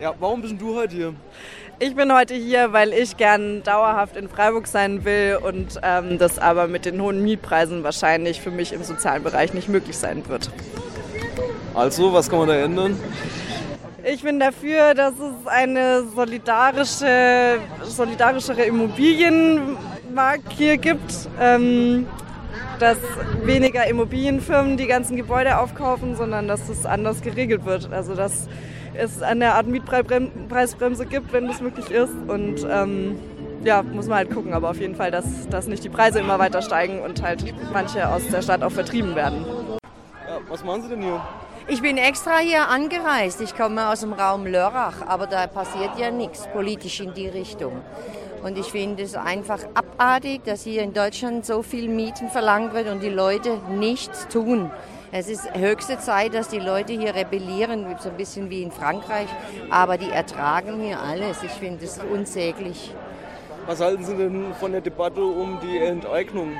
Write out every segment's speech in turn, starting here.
Ja, warum bist du heute hier? Ich bin heute hier, weil ich gern dauerhaft in Freiburg sein will und ähm, das aber mit den hohen Mietpreisen wahrscheinlich für mich im sozialen Bereich nicht möglich sein wird. Also, was kann man da ändern? Ich bin dafür, dass es eine solidarische, solidarischere Immobilienmarkt hier gibt. Ähm, dass weniger Immobilienfirmen die ganzen Gebäude aufkaufen, sondern dass es anders geregelt wird. Also dass es eine Art Mietpreisbremse gibt, wenn das möglich ist. Und ähm, ja, muss man halt gucken, aber auf jeden Fall, dass, dass nicht die Preise immer weiter steigen und halt manche aus der Stadt auch vertrieben werden. Ja, was machen Sie denn hier? Ich bin extra hier angereist. Ich komme aus dem Raum Lörrach, aber da passiert ja nichts politisch in die Richtung. Und ich finde es einfach abartig, dass hier in Deutschland so viel Mieten verlangt wird und die Leute nichts tun. Es ist höchste Zeit, dass die Leute hier rebellieren, so ein bisschen wie in Frankreich. Aber die ertragen hier alles. Ich finde es unsäglich. Was halten Sie denn von der Debatte um die Enteignung?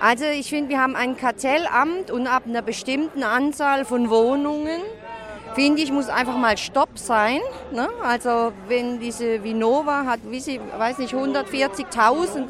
Also ich finde, wir haben ein Kartellamt und ab einer bestimmten Anzahl von Wohnungen finde ich, muss einfach mal Stopp sein. Ne? Also wenn diese Vinova hat, wie sie, weiß nicht, 140.000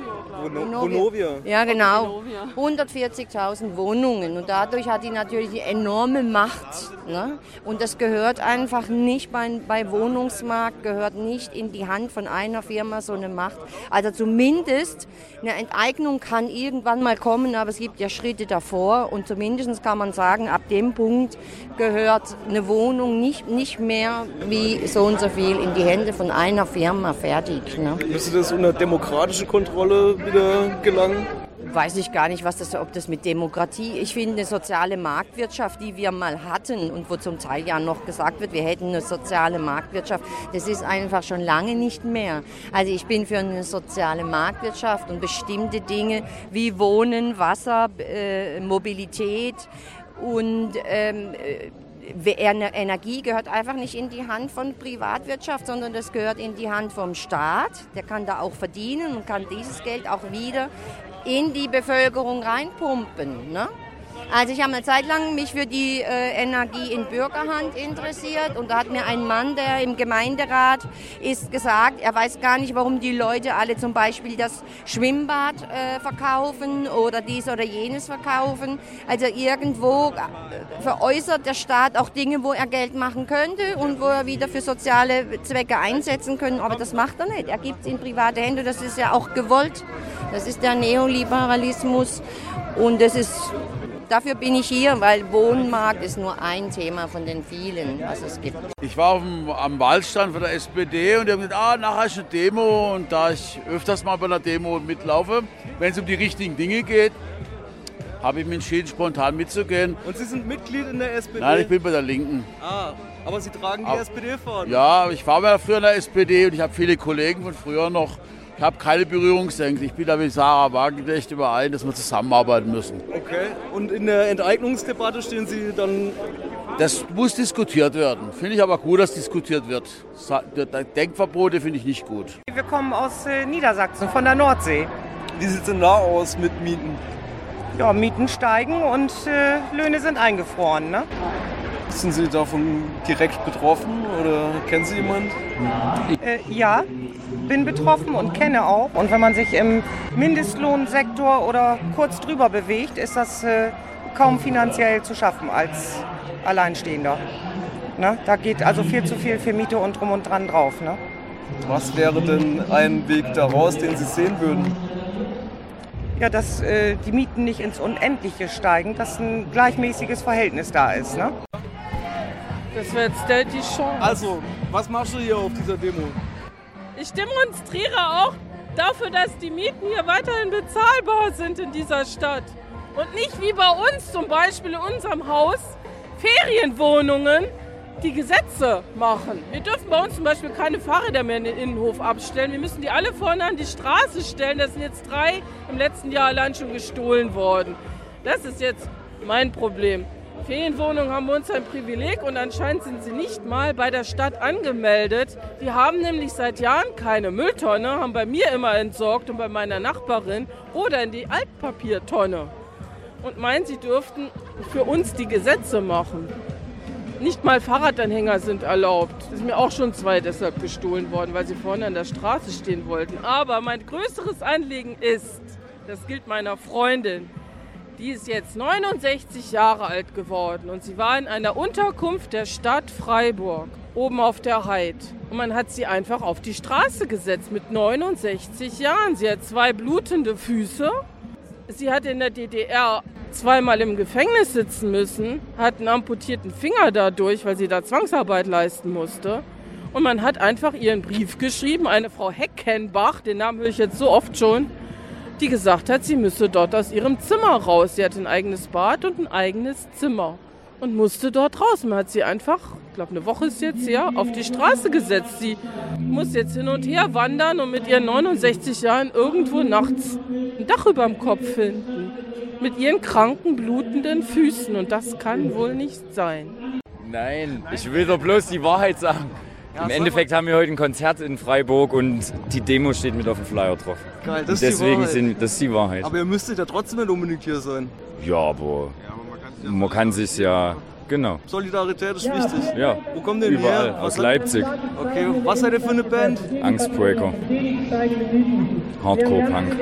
Vonovia. Ja, genau. 140.000 Wohnungen. Und dadurch hat die natürlich die enorme Macht. Ne? Und das gehört einfach nicht bei, bei Wohnungsmarkt, gehört nicht in die Hand von einer Firma so eine Macht. Also zumindest eine Enteignung kann irgendwann mal kommen, aber es gibt ja Schritte davor. Und zumindest kann man sagen, ab dem Punkt gehört eine Wohnung nicht, nicht mehr wie so und so viel in die Hände von einer Firma fertig. Ne? Müsste das unter demokratische Kontrolle wieder gelangen? Weiß ich gar nicht, was das, ob das mit Demokratie. Ich finde eine soziale Marktwirtschaft, die wir mal hatten und wo zum Teil ja noch gesagt wird, wir hätten eine soziale Marktwirtschaft, das ist einfach schon lange nicht mehr. Also ich bin für eine soziale Marktwirtschaft und bestimmte Dinge wie Wohnen, Wasser, äh, Mobilität und ähm, äh, Energie gehört einfach nicht in die Hand von Privatwirtschaft, sondern das gehört in die Hand vom Staat. Der kann da auch verdienen und kann dieses Geld auch wieder in die Bevölkerung reinpumpen. Ne? Also ich habe eine Zeit lang mich für die äh, Energie in Bürgerhand interessiert und da hat mir ein Mann, der im Gemeinderat ist, gesagt, er weiß gar nicht, warum die Leute alle zum Beispiel das Schwimmbad äh, verkaufen oder dies oder jenes verkaufen. Also irgendwo äh, veräußert der Staat auch Dinge, wo er Geld machen könnte und wo er wieder für soziale Zwecke einsetzen könnte, aber das macht er nicht. Er gibt es in private Hände, das ist ja auch gewollt. Das ist der Neoliberalismus und das ist Dafür bin ich hier, weil Wohnmarkt ist nur ein Thema von den vielen, was es gibt. Ich war dem, am Wahlstand von der SPD und die haben gesagt, ah, nachher ist eine Demo. Und da ich öfters mal bei einer Demo mitlaufe, wenn es um die richtigen Dinge geht, habe ich mich entschieden, spontan mitzugehen. Und Sie sind Mitglied in der SPD? Nein, ich bin bei der Linken. Ah, aber Sie tragen die aber, SPD vor? Ja, ich war mal früher in der SPD und ich habe viele Kollegen von früher noch. Ich habe keine Berührungsängste. Ich bin da mit Sarah Wagenknecht überein, dass wir zusammenarbeiten müssen. Okay. Und in der Enteignungsdebatte stehen Sie dann. Das muss diskutiert werden. Finde ich aber gut, dass diskutiert wird. Denkverbote finde ich nicht gut. Wir kommen aus äh, Niedersachsen, von der Nordsee. Wie sieht es denn da aus mit Mieten? Ja, Mieten steigen und äh, Löhne sind eingefroren. Ne? Sind Sie davon direkt betroffen oder kennen Sie jemanden? Äh, ja, bin betroffen und kenne auch. Und wenn man sich im Mindestlohnsektor oder kurz drüber bewegt, ist das äh, kaum finanziell zu schaffen als Alleinstehender. Ne? Da geht also viel zu viel für Miete und drum und dran drauf. Ne? Was wäre denn ein Weg daraus, den Sie sehen würden? Ja, dass äh, die Mieten nicht ins Unendliche steigen, dass ein gleichmäßiges Verhältnis da ist. Ne? Das wäre jetzt die Chance. Also, was machst du hier auf dieser Demo? Ich demonstriere auch dafür, dass die Mieten hier weiterhin bezahlbar sind in dieser Stadt. Und nicht wie bei uns zum Beispiel in unserem Haus Ferienwohnungen die Gesetze machen. Wir dürfen bei uns zum Beispiel keine Fahrräder mehr in den Innenhof abstellen. Wir müssen die alle vorne an die Straße stellen. Das sind jetzt drei im letzten Jahr allein schon gestohlen worden. Das ist jetzt mein Problem. Ferienwohnungen haben bei uns ein Privileg und anscheinend sind sie nicht mal bei der Stadt angemeldet. Die haben nämlich seit Jahren keine Mülltonne, haben bei mir immer entsorgt und bei meiner Nachbarin oder in die Altpapiertonne. Und meinen, sie dürften für uns die Gesetze machen. Nicht mal Fahrradanhänger sind erlaubt. Ist mir auch schon zwei deshalb gestohlen worden, weil sie vorne an der Straße stehen wollten. Aber mein größeres Anliegen ist, das gilt meiner Freundin, die ist jetzt 69 Jahre alt geworden und sie war in einer Unterkunft der Stadt Freiburg, oben auf der Heid. Und man hat sie einfach auf die Straße gesetzt mit 69 Jahren. Sie hat zwei blutende Füße. Sie hat in der DDR zweimal im Gefängnis sitzen müssen, hat einen amputierten Finger dadurch, weil sie da Zwangsarbeit leisten musste. Und man hat einfach ihren Brief geschrieben, eine Frau Heckenbach, den Namen höre ich jetzt so oft schon, die gesagt hat, sie müsse dort aus ihrem Zimmer raus. Sie hat ein eigenes Bad und ein eigenes Zimmer und musste dort raus. Man hat sie einfach, ich glaube eine Woche ist jetzt her, auf die Straße gesetzt. Sie muss jetzt hin und her wandern und mit ihren 69 Jahren irgendwo nachts ein Dach über dem Kopf finden. Mit ihren kranken, blutenden Füßen. Und das kann wohl nicht sein. Nein, ich will doch bloß die Wahrheit sagen. Im Endeffekt haben wir heute ein Konzert in Freiburg und die Demo steht mit auf dem Flyer drauf. Geil, das Und ist die deswegen Wahrheit. sind das ist die Wahrheit. Aber ihr müsstet ja trotzdem nicht unbedingt hier sein. Ja, aber man kann sich ja genau. Solidarität ist wichtig. Ja, Wo kommt denn überall her? aus Leipzig. Okay, was seid ihr für eine Band? Angstbreaker. Hardcore Punk.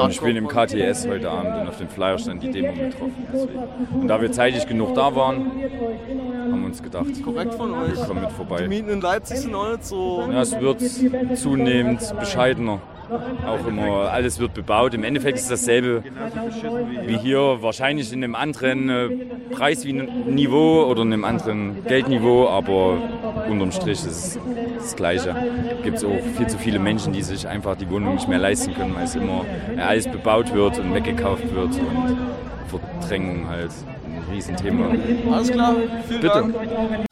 Und ich bin im KTS heute Abend und auf dem Flyer stand die Demo mit drauf. Deswegen. Und da wir zeitig genug da waren, uns gedacht, Korrekt von euch. wir kommen mit Die vorbei. Mieten in Leipzig sind auch nicht so. Ja, es wird zunehmend bescheidener. Auch immer, alles wird bebaut. Im Endeffekt ist dasselbe wie hier, wahrscheinlich in einem anderen äh, Preisniveau oder in einem anderen Geldniveau, aber unterm Strich ist es das Gleiche. Gibt es auch viel zu viele Menschen, die sich einfach die Wohnung nicht mehr leisten können, weil es immer alles bebaut wird und weggekauft wird und Verdrängung halt Riesenthema. Alles klar, vielen Bitte. Dank.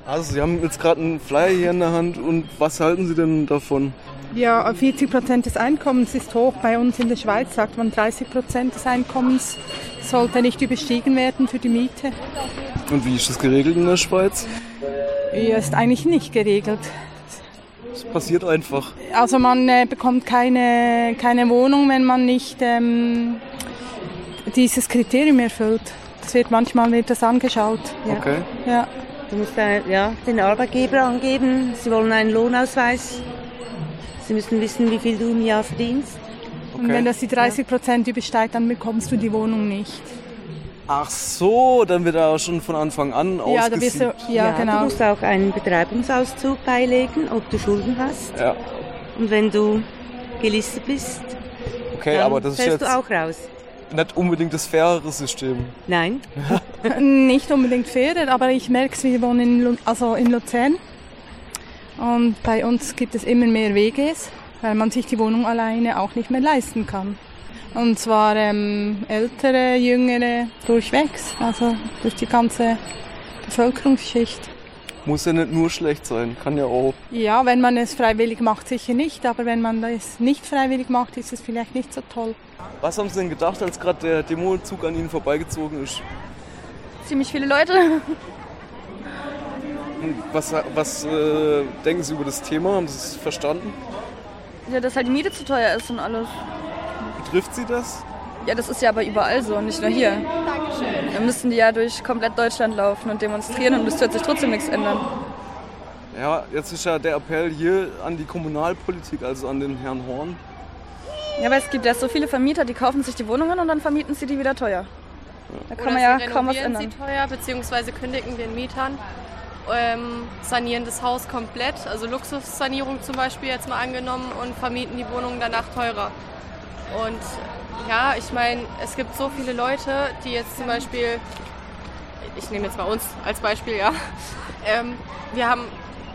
Also, Sie haben jetzt gerade einen Flyer hier in der Hand und was halten Sie denn davon? Ja, 40 Prozent des Einkommens ist hoch. Bei uns in der Schweiz sagt man 30 Prozent des Einkommens sollte nicht überstiegen werden für die Miete. Und wie ist das geregelt in der Schweiz? Ja, ist eigentlich nicht geregelt. Es passiert einfach. Also man äh, bekommt keine, keine Wohnung, wenn man nicht ähm, dieses Kriterium erfüllt. Das wird manchmal wird das angeschaut. Ja. Okay. Ja. Du musst äh, ja, den Arbeitgeber angeben. Sie wollen einen Lohnausweis. Sie müssen wissen, wie viel du im Jahr verdienst. Und wenn das die 30 Prozent übersteigt, dann bekommst du die Wohnung nicht. Ach so, dann wird er schon von Anfang an Ja, da ausgesiebt. du, ja, Du genau. musst auch einen Betreibungsauszug beilegen, ob du Schulden hast. Ja, Und wenn du gelistet bist, okay, dann aber das ist fällst jetzt du auch raus. Nicht unbedingt das fairere System. Nein, Nicht unbedingt fairer, aber ich merke es, wir wohnen in, Lu also in Luzern. Und bei uns gibt es immer mehr WGs, weil man sich die Wohnung alleine auch nicht mehr leisten kann. Und zwar ähm, ältere, jüngere, durchwegs, also durch die ganze Bevölkerungsschicht. Muss ja nicht nur schlecht sein, kann ja auch. Ja, wenn man es freiwillig macht, sicher nicht, aber wenn man es nicht freiwillig macht, ist es vielleicht nicht so toll. Was haben Sie denn gedacht, als gerade der Demozug an Ihnen vorbeigezogen ist? Ziemlich viele Leute. Hm, Was, was äh, denken Sie über das Thema? Haben Sie es verstanden? Ja, dass halt die Miete zu teuer ist und alles. Betrifft Sie das? Ja, das ist ja aber überall so, nicht nur hier. Dann müssen die ja durch komplett Deutschland laufen und demonstrieren und es wird sich trotzdem nichts ändern. Ja, jetzt ist ja der Appell hier an die Kommunalpolitik, also an den Herrn Horn. Ja, aber es gibt ja so viele Vermieter, die kaufen sich die Wohnungen und dann vermieten sie die wieder teuer. Da kann Oder man ja sie kaum was renovieren ändern. sie teuer, beziehungsweise kündigen den Mietern, ähm, sanieren das Haus komplett, also Luxussanierung zum Beispiel jetzt mal angenommen und vermieten die Wohnungen danach teurer. Und ja, ich meine, es gibt so viele Leute, die jetzt zum Beispiel, ich nehme jetzt mal uns als Beispiel, ja, ähm, wir haben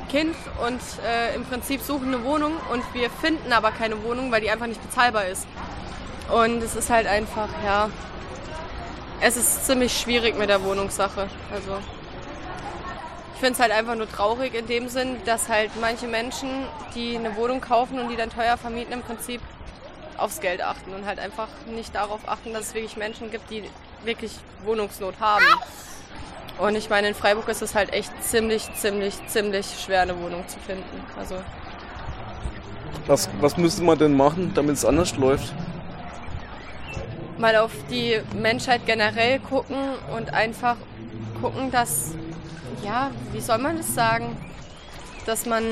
Kind und äh, im Prinzip suchen eine Wohnung und wir finden aber keine Wohnung, weil die einfach nicht bezahlbar ist. Und es ist halt einfach, ja, es ist ziemlich schwierig mit der Wohnungssache. Also ich finde es halt einfach nur traurig in dem Sinn, dass halt manche Menschen, die eine Wohnung kaufen und die dann teuer vermieten, im Prinzip aufs Geld achten und halt einfach nicht darauf achten, dass es wirklich Menschen gibt, die wirklich Wohnungsnot haben. Und ich meine, in Freiburg ist es halt echt ziemlich, ziemlich, ziemlich schwer, eine Wohnung zu finden. Also Was, was müsste man denn machen, damit es anders läuft? mal auf die Menschheit generell gucken und einfach gucken, dass ja, wie soll man das sagen? Dass man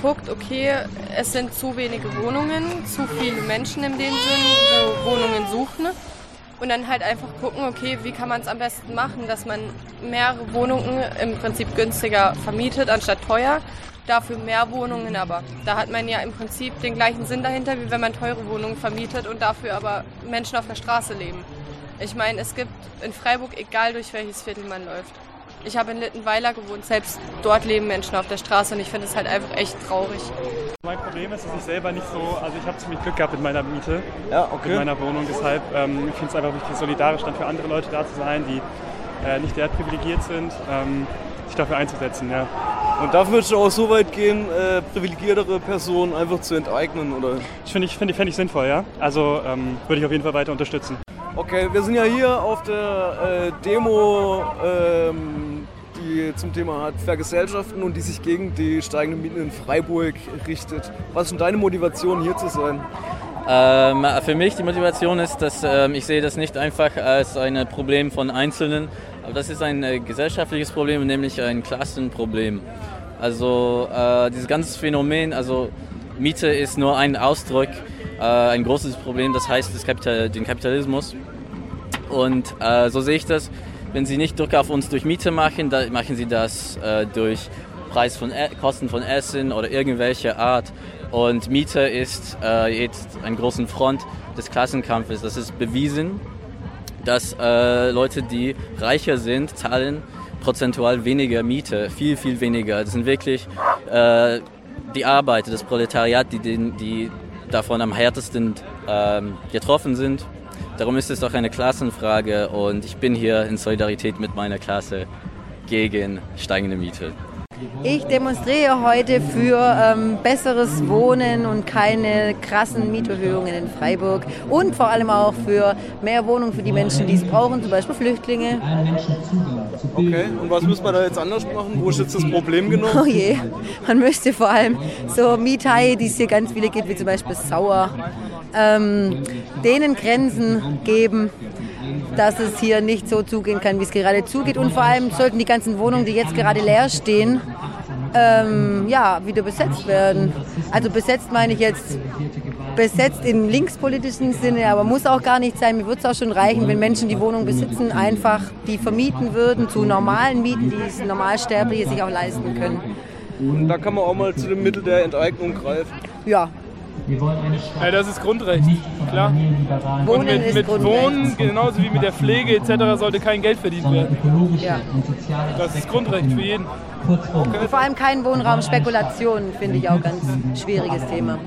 guckt, okay, es sind zu wenige Wohnungen, zu viele Menschen in dem Sinn, wo Wohnungen suchen. Und dann halt einfach gucken, okay, wie kann man es am besten machen, dass man mehrere Wohnungen im Prinzip günstiger vermietet, anstatt teuer. Dafür mehr Wohnungen aber. Da hat man ja im Prinzip den gleichen Sinn dahinter, wie wenn man teure Wohnungen vermietet und dafür aber Menschen auf der Straße leben. Ich meine, es gibt in Freiburg, egal durch welches Viertel man läuft. Ich habe in Littenweiler gewohnt, selbst dort leben Menschen auf der Straße und ich finde es halt einfach echt traurig. Mein Problem ist, dass ich selber nicht so, also ich habe ziemlich Glück gehabt mit meiner Miete, ja, okay. mit meiner Wohnung. Deshalb, ähm, ich finde es einfach wichtig, solidarisch dann für andere Leute da zu sein, die äh, nicht derart privilegiert sind, ähm, sich dafür einzusetzen. Ja. Und dafür würdest du auch so weit gehen, äh, privilegiertere Personen einfach zu enteignen, oder? Ich finde ich, find, find ich sinnvoll, ja. Also ähm, würde ich auf jeden Fall weiter unterstützen. Okay, wir sind ja hier auf der äh, Demo, ähm, die zum Thema hat Vergesellschaften und die sich gegen die steigenden Mieten in Freiburg richtet. Was ist denn deine Motivation, hier zu sein? Ähm, für mich die Motivation ist, dass ähm, ich sehe das nicht einfach als ein Problem von Einzelnen, aber das ist ein äh, gesellschaftliches Problem, nämlich ein Klassenproblem. Also äh, dieses ganze Phänomen, also Miete ist nur ein Ausdruck, äh, ein großes Problem, das heißt das Kapital, den Kapitalismus. Und äh, so sehe ich das. Wenn Sie nicht Druck auf uns durch Miete machen, dann machen Sie das äh, durch Preis von e Kosten von Essen oder irgendwelche Art. Und Miete ist äh, jetzt ein großen Front des Klassenkampfes. Das ist bewiesen, dass äh, Leute, die reicher sind, zahlen prozentual weniger Miete, viel, viel weniger. Das sind wirklich äh, die Arbeiter, das Proletariat, die, den, die davon am härtesten ähm, getroffen sind. Darum ist es doch eine Klassenfrage und ich bin hier in Solidarität mit meiner Klasse gegen steigende Miete. Ich demonstriere heute für ähm, besseres Wohnen und keine krassen Mieterhöhungen in Freiburg und vor allem auch für mehr Wohnungen für die Menschen, die es brauchen, zum Beispiel Flüchtlinge. Okay, und was muss man da jetzt anders machen? Wo ist jetzt das Problem genau? Oh je, man müsste vor allem so Miethaie, die es hier ganz viele gibt, wie zum Beispiel Sauer, ähm, denen Grenzen geben dass es hier nicht so zugehen kann, wie es gerade zugeht. Und vor allem sollten die ganzen Wohnungen, die jetzt gerade leer stehen, ähm, ja, wieder besetzt werden. Also besetzt meine ich jetzt besetzt im linkspolitischen Sinne, aber muss auch gar nicht sein. Mir würde es auch schon reichen, wenn Menschen die Wohnung besitzen, einfach die vermieten würden zu normalen Mieten, die es Normalsterbliche sich auch leisten können. Und da kann man auch mal zu dem Mittel der Enteignung greifen. Ja, ja, das ist Grundrecht, klar. Wohnen Und mit, ist mit Grundrecht. Wohnen, genauso wie mit der Pflege etc., sollte kein Geld verdient werden. Ja. Das ist Grundrecht für jeden. Und vor allem kein Wohnraum Spekulation, finde ich auch ganz schwieriges Thema.